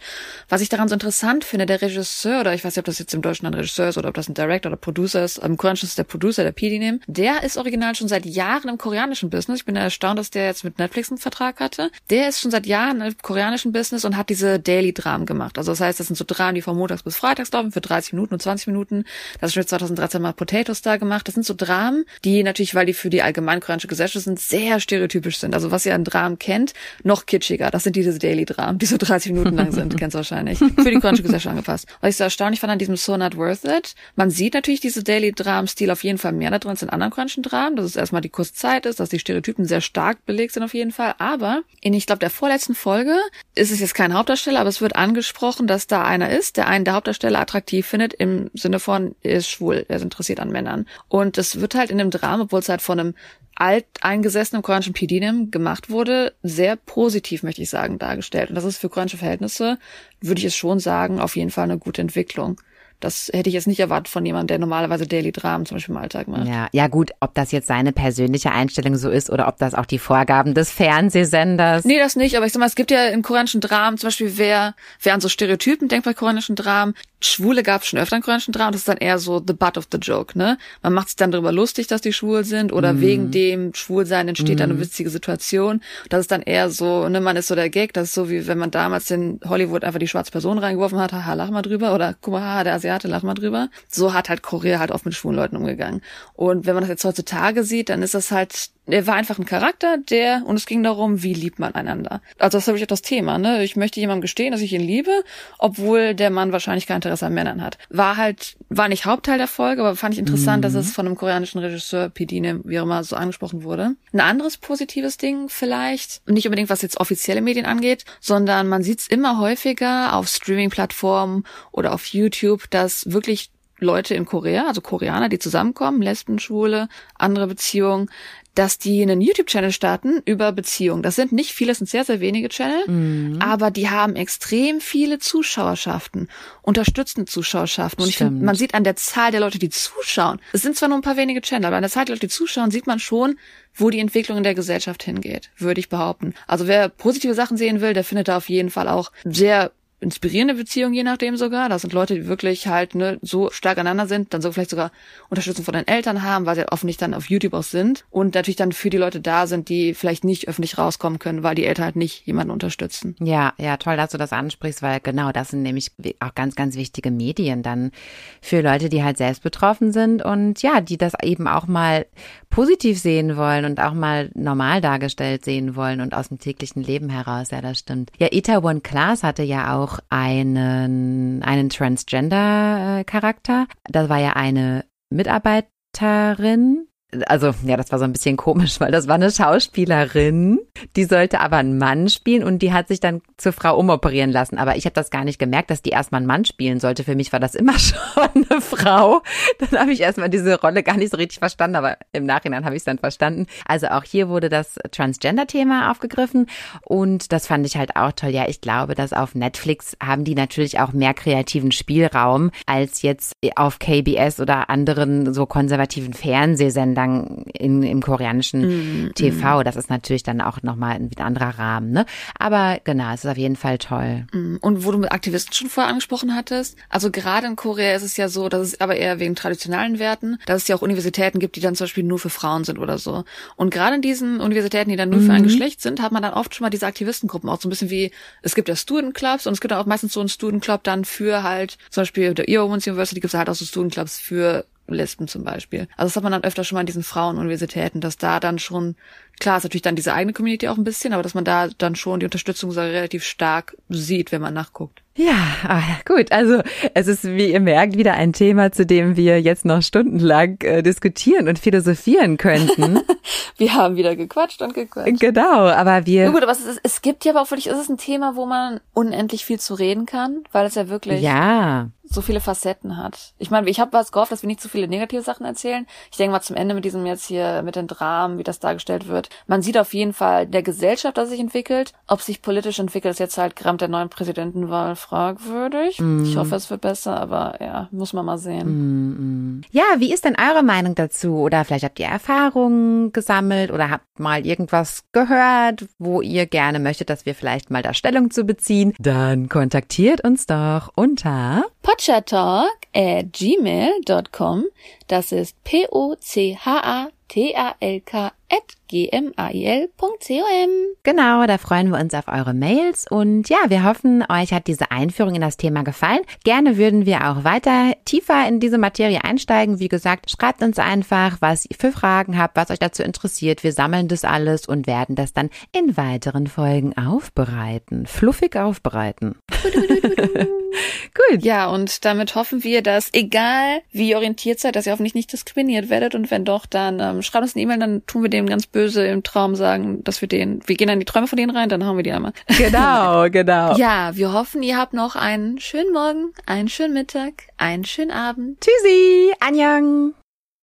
Was ich daran so interessant finde, der Regisseur, oder ich weiß nicht, ob das jetzt im Deutschen ein Regisseur ist oder ob das ein Director oder Producer ist, im Koreanischen ist der Producer, der PD nehmen, der ist original schon seit Jahren im koreanischen Business. Ich bin erstaunt, dass der jetzt mit Netflix einen Vertrag hatte. Der ist schon seit Jahren im koreanischen Business und hat diese Daily-Dramen gemacht. Also das heißt, das sind so Dramen, die von montags bis freitags laufen, für 30 Minuten und 20 Minuten. Das ist schon 2013 mal Potatoes da gemacht. Das sind so Dramen, die natürlich, weil die für die allgemein koreanische Gesellschaft sind, sehr stereotypisch sind. Also was ihr an Dramen kennt, noch kitschiger. Das sind diese Daily-Dramen, die so 30 Minuten lang sind, kennst du wahrscheinlich. Für die koreanische Gesellschaft angepasst. Was ich so erstaunlich fand an diesem So Not Worth It, man sieht natürlich diese Daily-Dramen-Stil auf jeden Fall mehr da drin als in anderen koreanischen Dramen, dass es erstmal die kurze Zeit ist, dass die Stereotypen sehr stark belegt sind auf jeden Fall. Aber in, ich glaube, der vorletzten Folge ist es jetzt kein Hauptdarsteller, aber es wird angesprochen, dass da einer ist, der einen der Hauptdarsteller attraktiv findet, im Sinne von, er ist schwul, er ist interessiert an Männern. Und es wird halt in dem Drama, obwohl es halt von einem alteingesessenen koreanischen PDNim gemacht wurde, sehr positiv, möchte ich sagen, dargestellt. Und das ist für koreanische Verhältnisse, würde ich es schon sagen, auf jeden Fall eine gute Entwicklung. Das hätte ich jetzt nicht erwartet von jemandem, der normalerweise Daily Dramen zum Beispiel im Alltag macht. Ja, ja gut, ob das jetzt seine persönliche Einstellung so ist oder ob das auch die Vorgaben des Fernsehsenders. Nee, das nicht, aber ich sag mal, es gibt ja im koreanischen Dramen zum Beispiel, wer, wer an so Stereotypen denkt bei koreanischen Dramen, Schwule gab es schon öfter in koreanischen Dramen, das ist dann eher so the butt of the joke, ne? Man macht sich dann darüber lustig, dass die schwul sind oder Mhm. wegen dem Schwulsein entsteht dann eine witzige Situation. Das ist dann eher so, ne, man ist so der Gag, das ist so wie wenn man damals in Hollywood einfach die schwarze Person reingeworfen hat, haha, lach mal drüber oder guck mal, haha, der Asiate, lach mal drüber. So hat halt Korea halt oft mit schwulen Leuten umgegangen. Und wenn man das jetzt heutzutage sieht, dann ist das halt er war einfach ein Charakter, der, und es ging darum, wie liebt man einander. Also das ist wirklich das Thema, ne? Ich möchte jemandem gestehen, dass ich ihn liebe, obwohl der Mann wahrscheinlich kein Interesse an Männern hat. War halt, war nicht Hauptteil der Folge, aber fand ich interessant, dass es von einem koreanischen Regisseur, Pidine, wie auch immer, so angesprochen wurde. Ein anderes positives Ding vielleicht, nicht unbedingt was jetzt offizielle Medien angeht, sondern man sieht es immer häufiger auf Streaming-Plattformen oder auf YouTube, dass wirklich Leute in Korea, also Koreaner, die zusammenkommen, Lesben, Schwule, andere Beziehungen, dass die einen YouTube-Channel starten über Beziehungen. Das sind nicht viele, das sind sehr, sehr wenige Channel, Mhm. aber die haben extrem viele Zuschauerschaften, unterstützende Zuschauerschaften. Und ich finde, man sieht an der Zahl der Leute, die zuschauen, es sind zwar nur ein paar wenige Channel, aber an der Zahl der Leute, die zuschauen, sieht man schon, wo die Entwicklung in der Gesellschaft hingeht, würde ich behaupten. Also wer positive Sachen sehen will, der findet da auf jeden Fall auch sehr inspirierende Beziehungen, je nachdem sogar. Das sind Leute, die wirklich halt ne, so stark aneinander sind, dann so vielleicht sogar Unterstützung von den Eltern haben, weil sie halt offensichtlich dann auf YouTube auch sind und natürlich dann für die Leute da sind, die vielleicht nicht öffentlich rauskommen können, weil die Eltern halt nicht jemanden unterstützen. Ja, ja, toll, dass du das ansprichst, weil genau das sind nämlich auch ganz, ganz wichtige Medien dann für Leute, die halt selbst betroffen sind und ja, die das eben auch mal positiv sehen wollen und auch mal normal dargestellt sehen wollen und aus dem täglichen Leben heraus. Ja, das stimmt. Ja, Ita One Class hatte ja auch einen, einen Transgender-Charakter. Das war ja eine Mitarbeiterin, also ja, das war so ein bisschen komisch, weil das war eine Schauspielerin, die sollte aber einen Mann spielen und die hat sich dann zur Frau umoperieren lassen. Aber ich habe das gar nicht gemerkt, dass die erstmal einen Mann spielen sollte. Für mich war das immer schon eine Frau. Dann habe ich erstmal diese Rolle gar nicht so richtig verstanden, aber im Nachhinein habe ich es dann verstanden. Also auch hier wurde das Transgender-Thema aufgegriffen und das fand ich halt auch toll. Ja, ich glaube, dass auf Netflix haben die natürlich auch mehr kreativen Spielraum als jetzt auf KBS oder anderen so konservativen Fernsehsendern in, im koreanischen TV. Das ist natürlich dann auch nochmal ein anderer Rahmen. Ne? Aber genau, es ist auf jeden Fall toll. Mm, Und wo du mit Aktivisten schon vorher angesprochen hattest, also gerade in Korea ist es ja so, dass es aber eher wegen traditionellen Werten, dass es ja auch Universitäten gibt, die dann zum Beispiel nur für Frauen sind oder so. Und gerade in diesen Universitäten, die dann nur für ein Geschlecht sind, hat man dann oft schon mal diese Aktivistengruppen, auch so ein bisschen wie, es gibt ja Student Clubs und es gibt auch meistens so einen Student Club dann für halt, zum Beispiel der Ear Women's University gibt es halt auch so Student Clubs für Lesben zum Beispiel. Also das hat man dann öfter schon mal in diesen Frauenuniversitäten, dass da dann schon, klar ist natürlich dann diese eigene Community auch ein bisschen, aber dass man da dann schon die Unterstützung so relativ stark sieht, wenn man nachguckt. Ja, ah, gut. Also es ist, wie ihr merkt, wieder ein Thema, zu dem wir jetzt noch stundenlang äh, diskutieren und philosophieren könnten. Wir haben wieder gequatscht und gequatscht. genau, aber Ja, wir. gut, aber es, ist, es gibt ja aber auch wirklich, es ist ein Thema, wo man unendlich viel zu reden kann, weil es ja wirklich Ja, so viele Facetten hat. Ich meine, ich habe was gehofft, dass wir nicht zu viele negative Sachen erzählen. Ich denke mal zum Ende mit diesem jetzt hier, mit den Dramen, wie das dargestellt wird. Man sieht auf jeden Fall der Gesellschaft, dass sich entwickelt. Ob sich politisch entwickelt, ist jetzt halt Gramm der neuen Präsidentenwahl fragwürdig. Ich hoffe, es wird besser, aber ja, muss man mal sehen. Ja, wie ist denn eure Meinung dazu? Oder vielleicht habt ihr Erfahrungen gesammelt oder habt mal irgendwas gehört, wo ihr gerne möchtet, dass wir vielleicht mal da Stellung zu beziehen? Dann kontaktiert uns doch unter Potchatalk at gmail.com. Das ist P-O-C-H-A-T-A-L-K at gmail.com. Genau, da freuen wir uns auf eure Mails und ja, wir hoffen, euch hat diese Einführung in das Thema gefallen. Gerne würden wir auch weiter tiefer in diese Materie einsteigen. Wie gesagt, schreibt uns einfach, was ihr für Fragen habt, was euch dazu interessiert. Wir sammeln das alles und werden das dann in weiteren Folgen aufbereiten. Fluffig aufbereiten. Gut. Ja, und damit hoffen wir, dass egal wie ihr orientiert seid, dass ihr hoffentlich nicht diskriminiert werdet und wenn doch, dann ähm, schreibt uns eine E-Mail, dann tun wir dem ganz böse im Traum sagen, dass wir den, wir gehen dann die Träume von denen rein, dann hauen wir die einmal. Genau, genau. Ja, wir hoffen, ihr habt noch einen schönen Morgen, einen schönen Mittag, einen schönen Abend. Tschüssi, Anjang.